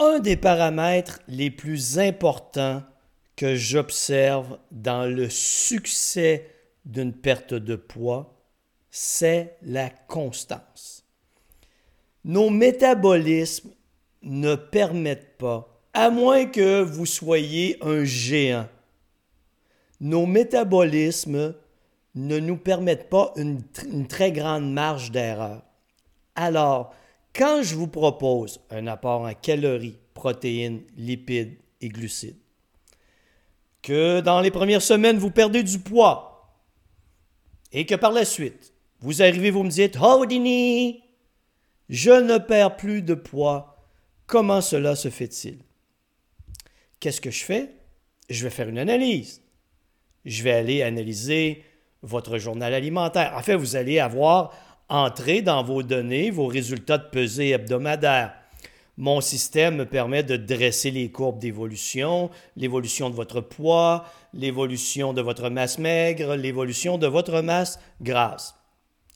un des paramètres les plus importants que j'observe dans le succès d'une perte de poids, c'est la constance. Nos métabolismes ne permettent pas, à moins que vous soyez un géant, nos métabolismes ne nous permettent pas une, très grande marge d'erreur. Alors, quand je vous propose un apport en calories, protéines, lipides et glucides, que dans les premières semaines, vous perdez du poids et que par la suite, vous arrivez, vous me dites, Houdini, je ne perds plus de poids. Comment cela se fait-il? Qu'est-ce que je fais? Je vais faire une analyse. Je vais aller analyser votre journal alimentaire. En fait, vous allez avoir entré dans vos données vos résultats de pesée hebdomadaire. Mon système me permet de dresser les courbes d'évolution, l'évolution de votre poids, l'évolution de votre masse maigre, l'évolution de votre masse grasse.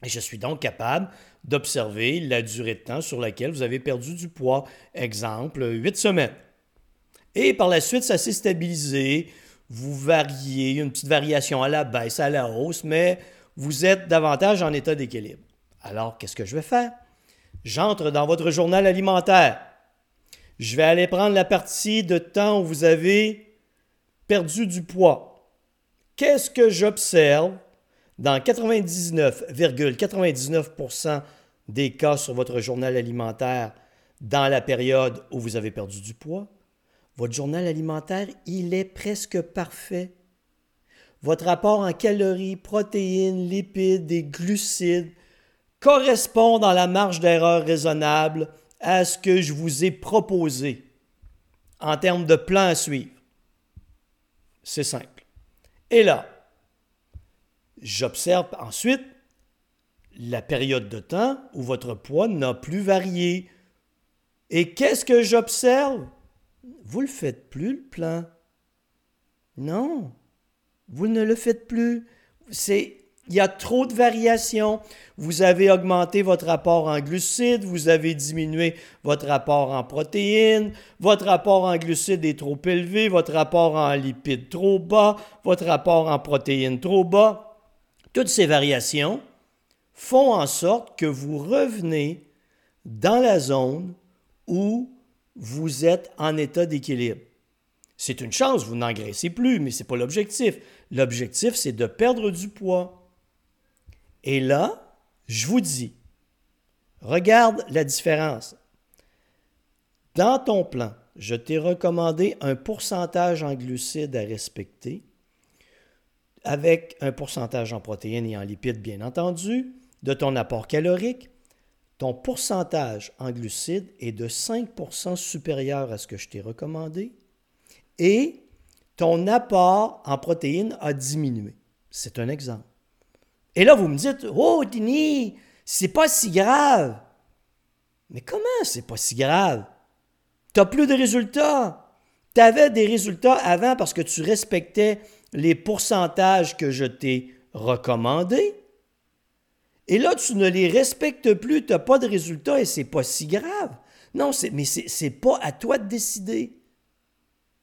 Et je suis donc capable d'observer la durée de temps sur laquelle vous avez perdu du poids. Exemple, 8 semaines. Et par la suite, ça s'est stabilisé. Vous variez, une petite variation à la baisse, à la hausse, mais vous êtes davantage en état d'équilibre. Alors, qu'est-ce que je vais faire? J'entre dans votre journal alimentaire. Je vais aller prendre la partie de temps où vous avez perdu du poids. Qu'est-ce que j'observe dans 99,99% des cas sur votre journal alimentaire dans la période où vous avez perdu du poids? Votre journal alimentaire, il est presque parfait. Votre rapport en calories, protéines, lipides et glucides correspond dans la marge d'erreur raisonnable à ce que je vous ai proposé en termes de plan à suivre. C'est simple. Et là, j'observe ensuite la période de temps où votre poids n'a plus varié. Et qu'est-ce que j'observe? Vous ne le faites plus, le plan. Non, vous ne le faites plus. C'est il y a trop de variations. Vous avez augmenté votre rapport en glucides, vous avez diminué votre rapport en protéines, votre rapport en glucides est trop élevé, votre rapport en lipides trop bas, votre rapport en protéines trop bas. Toutes ces variations font en sorte que vous revenez dans la zone où vous êtes en état d'équilibre. C'est une chance, vous n'engraissez plus, mais ce n'est pas l'objectif. L'objectif, c'est de perdre du poids. Et là, je vous dis, regarde la différence. Dans ton plan, je t'ai recommandé un pourcentage en glucides à respecter, avec un pourcentage en protéines et en lipides, bien entendu, de ton apport calorique. Ton pourcentage en glucides est de 5% supérieur à ce que je t'ai recommandé et ton apport en protéines a diminué. C'est un exemple. Et là, vous me dites, oh, Tini, c'est pas si grave. Mais comment c'est pas si grave? Tu n'as plus de résultats. Tu avais des résultats avant parce que tu respectais les pourcentages que je t'ai recommandés. Et là, tu ne les respectes plus, tu n'as pas de résultats et c'est pas si grave. Non, mais c'est pas à toi de décider.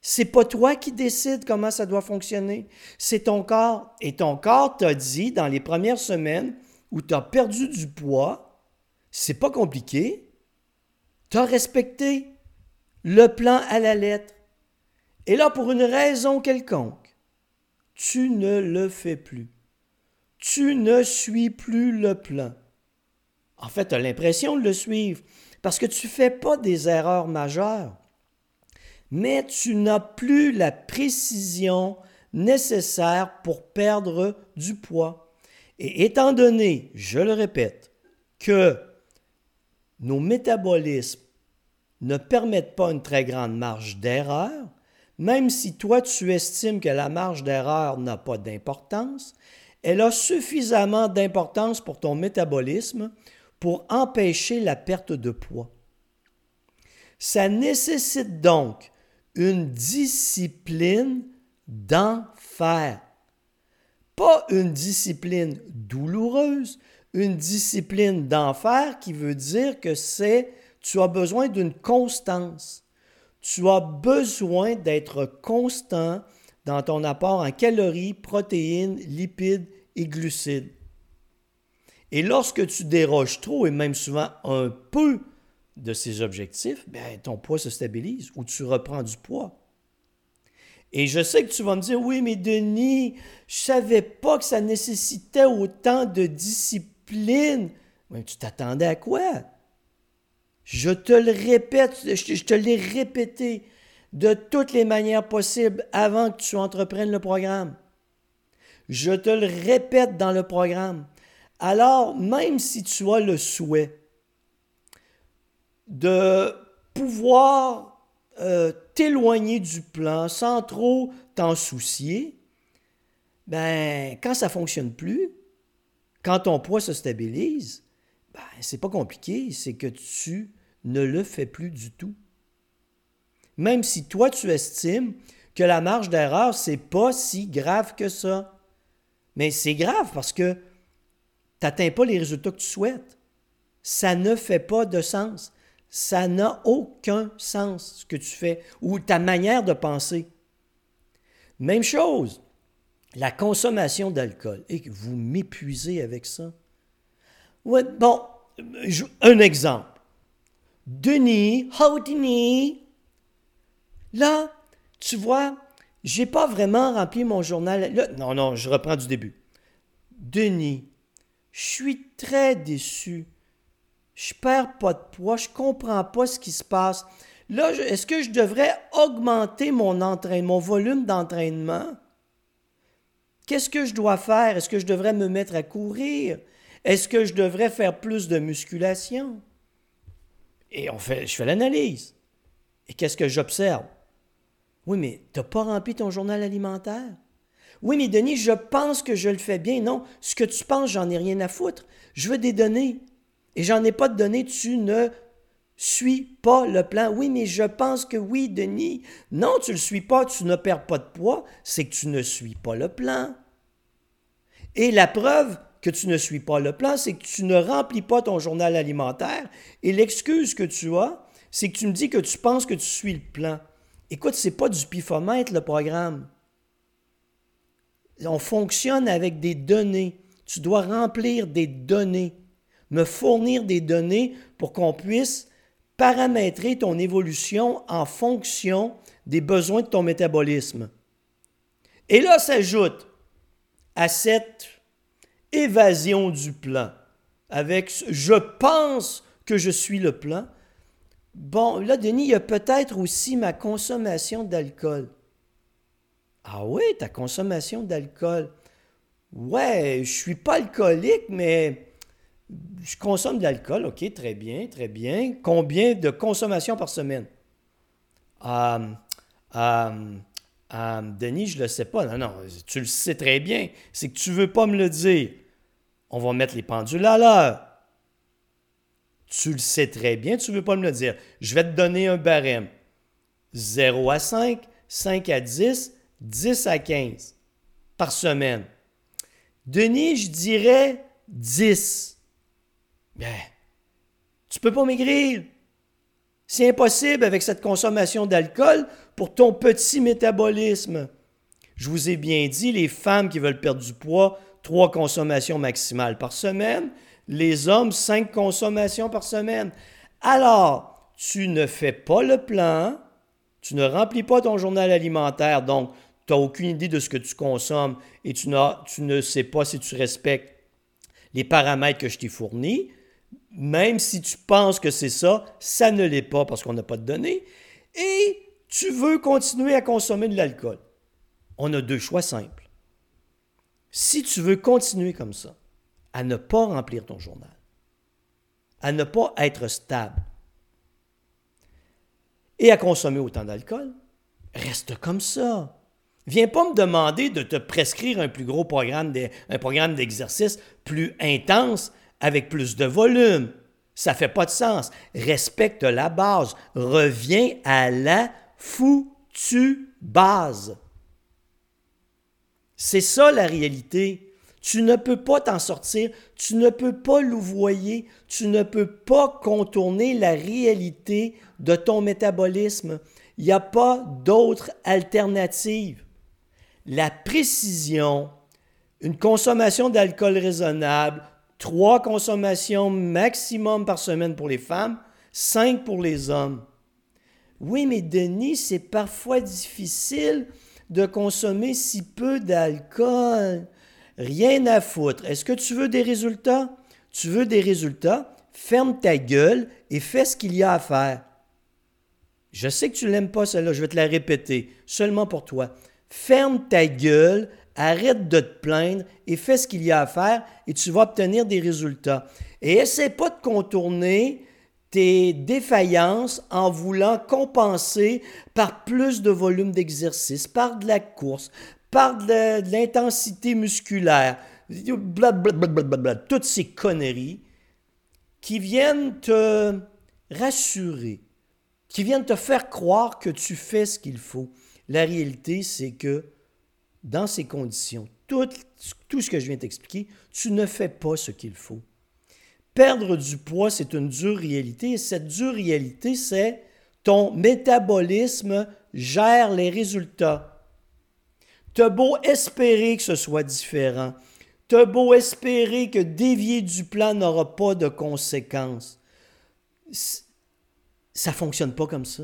C'est pas toi qui décides comment ça doit fonctionner. C'est ton corps. Et ton corps t'a dit dans les premières semaines où tu as perdu du poids, c'est pas compliqué. Tu as respecté le plan à la lettre. Et là, pour une raison quelconque, tu ne le fais plus. Tu ne suis plus le plan. En fait, tu as l'impression de le suivre parce que tu ne fais pas des erreurs majeures mais tu n'as plus la précision nécessaire pour perdre du poids. Et étant donné, je le répète, que nos métabolismes ne permettent pas une très grande marge d'erreur, même si toi tu estimes que la marge d'erreur n'a pas d'importance, elle a suffisamment d'importance pour ton métabolisme pour empêcher la perte de poids. Ça nécessite donc une discipline d'enfer. Pas une discipline douloureuse, une discipline d'enfer qui veut dire que c'est tu as besoin d'une constance. tu as besoin d'être constant dans ton apport en calories, protéines, lipides et glucides. Et lorsque tu déroges trop et même souvent un peu de ces objectifs, ben, ton poids se stabilise ou tu reprends du poids. Et je sais que tu vas me dire, oui, mais Denis, je savais pas que ça nécessitait autant de discipline. Mais tu t'attendais à quoi? Je te le répète, je te l'ai répété de toutes les manières possibles avant que tu entreprennes le programme. Je te le répète dans le programme. Alors, même si tu as le souhait de pouvoir euh, t'éloigner du plan sans trop t'en soucier, ben, quand ça ne fonctionne plus, quand ton poids se stabilise, ben, c'est pas compliqué, c'est que tu ne le fais plus du tout. Même si toi, tu estimes que la marge d'erreur, c'est pas si grave que ça. Mais c'est grave parce que tu n'atteins pas les résultats que tu souhaites. Ça ne fait pas de sens. Ça n'a aucun sens ce que tu fais ou ta manière de penser. Même chose, la consommation d'alcool. Et vous m'épuisez avec ça. Bon, un exemple. Denis, oh Denis, là, tu vois, j'ai pas vraiment rempli mon journal. non, non, je reprends du début. Denis, je suis très déçu. Perds pas de poids, je comprends pas ce qui se passe. Là, est-ce que je devrais augmenter mon entraînement, mon volume d'entraînement? Qu'est-ce que je dois faire? Est-ce que je devrais me mettre à courir? Est-ce que je devrais faire plus de musculation? Et on je fais l'analyse. Et qu'est-ce que j'observe? Oui, mais tu n'as pas rempli ton journal alimentaire? Oui, mais Denis, je pense que je le fais bien. Non, ce que tu penses, j'en ai rien à foutre. Je veux des données. Et j'en ai pas de données, tu ne suis pas le plan. Oui, mais je pense que oui, Denis. Non, tu ne le suis pas, tu ne perds pas de poids, c'est que tu ne suis pas le plan. Et la preuve que tu ne suis pas le plan, c'est que tu ne remplis pas ton journal alimentaire. Et l'excuse que tu as, c'est que tu me dis que tu penses que tu suis le plan. Écoute, c'est pas du pifomètre le programme on fonctionne avec des données. Tu dois remplir des données, me fournir des données pour qu'on puisse paramétrer ton évolution en fonction des besoins de ton métabolisme. Et là s'ajoute à cette évasion du plan, avec je pense que je suis le plan. Bon, là, Denis, il y a peut-être aussi ma consommation d'alcool. Ah oui, ta consommation d'alcool. Ouais, je suis pas alcoolique, mais je consomme de l'alcool. OK, très bien, très bien. Combien de consommation par semaine? Um, Denis, je ne le sais pas. Non, non, tu le sais très bien. C'est que tu ne veux pas me le dire. On va mettre les pendules à l'heure. Tu le sais très bien, tu ne veux pas me le dire. Je vais te donner un barème. 0 à 5, 5 à 10, 10 à 15 par semaine. Denis, je dirais 10. Ben, tu peux pas maigrir. C'est impossible avec cette consommation d'alcool pour ton petit métabolisme. Je vous ai bien dit, les femmes qui veulent perdre du poids, trois consommations maximales par semaine. Les hommes, cinq consommations par semaine. Alors, tu ne fais pas le plan, tu ne remplis pas ton journal alimentaire, donc tu n'as aucune idée de ce que tu consommes et tu, tu ne sais pas si tu respectes les paramètres que je t'ai fournis, même si tu penses que c'est ça, ça ne l'est pas parce qu'on n'a pas de données, et tu veux continuer à consommer de l'alcool. On a deux choix simples. Si tu veux continuer comme ça, à ne pas remplir ton journal, à ne pas être stable et à consommer autant d'alcool, reste comme ça. Viens pas me demander de te prescrire un plus gros programme, un programme d'exercice plus intense avec plus de volume. Ça fait pas de sens. Respecte la base. Reviens à la foutue base. C'est ça la réalité. Tu ne peux pas t'en sortir, tu ne peux pas louvoyer, tu ne peux pas contourner la réalité de ton métabolisme. Il n'y a pas d'autre alternative. La précision, une consommation d'alcool raisonnable, trois consommations maximum par semaine pour les femmes, cinq pour les hommes. Oui, mais Denis, c'est parfois difficile de consommer si peu d'alcool. Rien à foutre. Est-ce que tu veux des résultats? Tu veux des résultats? Ferme ta gueule et fais ce qu'il y a à faire. Je sais que tu l'aimes pas, celle-là, je vais te la répéter, seulement pour toi. Ferme ta gueule, arrête de te plaindre et fais ce qu'il y a à faire et tu vas obtenir des résultats. Et essaie pas de contourner tes défaillances en voulant compenser par plus de volume d'exercice, par de la course, par de, l'intensité musculaire, blablabla, toutes ces conneries qui viennent te rassurer, qui viennent te faire croire que tu fais ce qu'il faut. La réalité, c'est que dans ces conditions, tout, ce que je viens t'expliquer, tu ne fais pas ce qu'il faut. Perdre du poids, c'est une dure réalité. Et cette dure réalité, c'est ton métabolisme gère les résultats. T'as beau espérer que ce soit différent. T'as beau espérer que dévier du plan n'aura pas de conséquences. Ça fonctionne pas comme ça.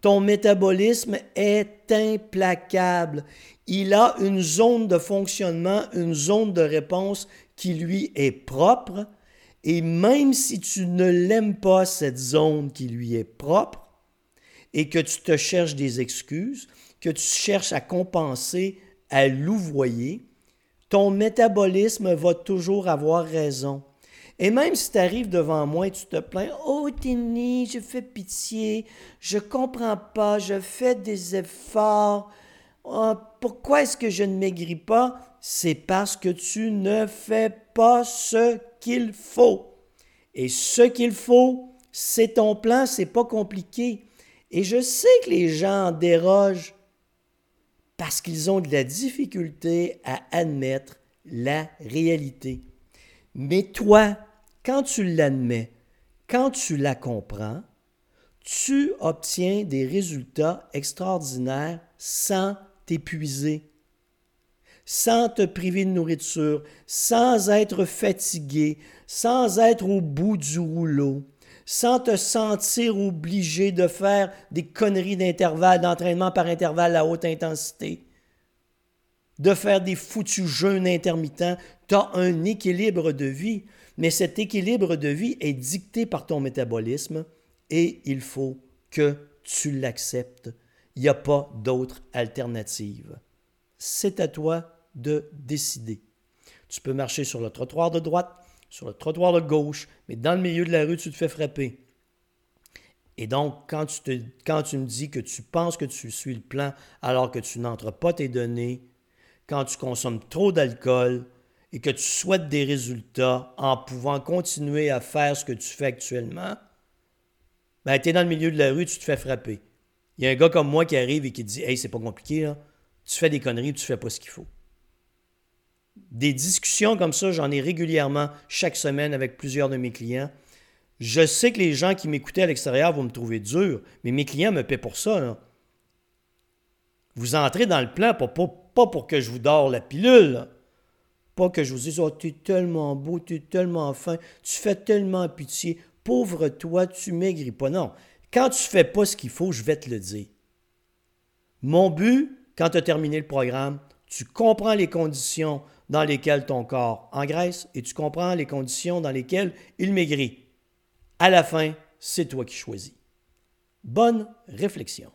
Ton métabolisme est implacable. Il a une zone de fonctionnement, une zone de réponse qui lui est propre. Et même si tu ne l'aimes pas, cette zone qui lui est propre, et que tu te cherches des excuses, que tu cherches à compenser, à louvoyer, ton métabolisme va toujours avoir raison. Et même si tu arrives devant moi et tu te plains, oh Tini, je fais pitié, je comprends pas, je fais des efforts, oh, pourquoi est-ce que je ne maigris pas? C'est parce que tu ne fais pas ce qu'il faut. Et ce qu'il faut, c'est ton plan, c'est pas compliqué. Et je sais que les gens dérogent parce qu'ils ont de la difficulté à admettre la réalité. Mais toi, quand tu l'admets, quand tu la comprends, tu obtiens des résultats extraordinaires sans t'épuiser, sans te priver de nourriture, sans être fatigué, sans être au bout du rouleau, sans te sentir obligé de faire des conneries d'intervalle, d'entraînement par intervalle à haute intensité, de faire des foutus jeûnes intermittents. Tu as un équilibre de vie mais cet équilibre de vie est dicté par ton métabolisme et il faut que tu l'acceptes. Il n'y a pas d'autre alternative. C'est à toi de décider. Tu peux marcher sur le trottoir de droite, sur le trottoir de gauche, mais dans le milieu de la rue, tu te fais frapper. Et donc, quand tu, me dis que tu penses que tu suis le plan alors que tu n'entres pas tes données, quand tu consommes trop d'alcool, et que tu souhaites des résultats en pouvant continuer à faire ce que tu fais actuellement, ben, tu es dans le milieu de la rue, tu te fais frapper. Il y a un gars comme moi qui arrive et qui dit Hey, c'est pas compliqué, là. tu fais des conneries, tu fais pas ce qu'il faut. Des discussions comme ça, j'en ai régulièrement chaque semaine avec plusieurs de mes clients. Je sais que les gens qui m'écoutaient à l'extérieur vont me trouver dur, mais mes clients me paient pour ça. Vous entrez dans le plan, pas, pas pour que je vous dors la pilule. Pas que je vous dise, oh, tu es tellement beau, tu es tellement fin, tu fais tellement pitié. Pauvre toi, tu maigris pas. Non. Quand tu fais pas ce qu'il faut, je vais te le dire. Mon but, quand tu as terminé le programme, tu comprends les conditions dans lesquelles ton corps engraisse et tu comprends les conditions dans lesquelles il maigrit. À la fin, c'est toi qui choisis. Bonne réflexion.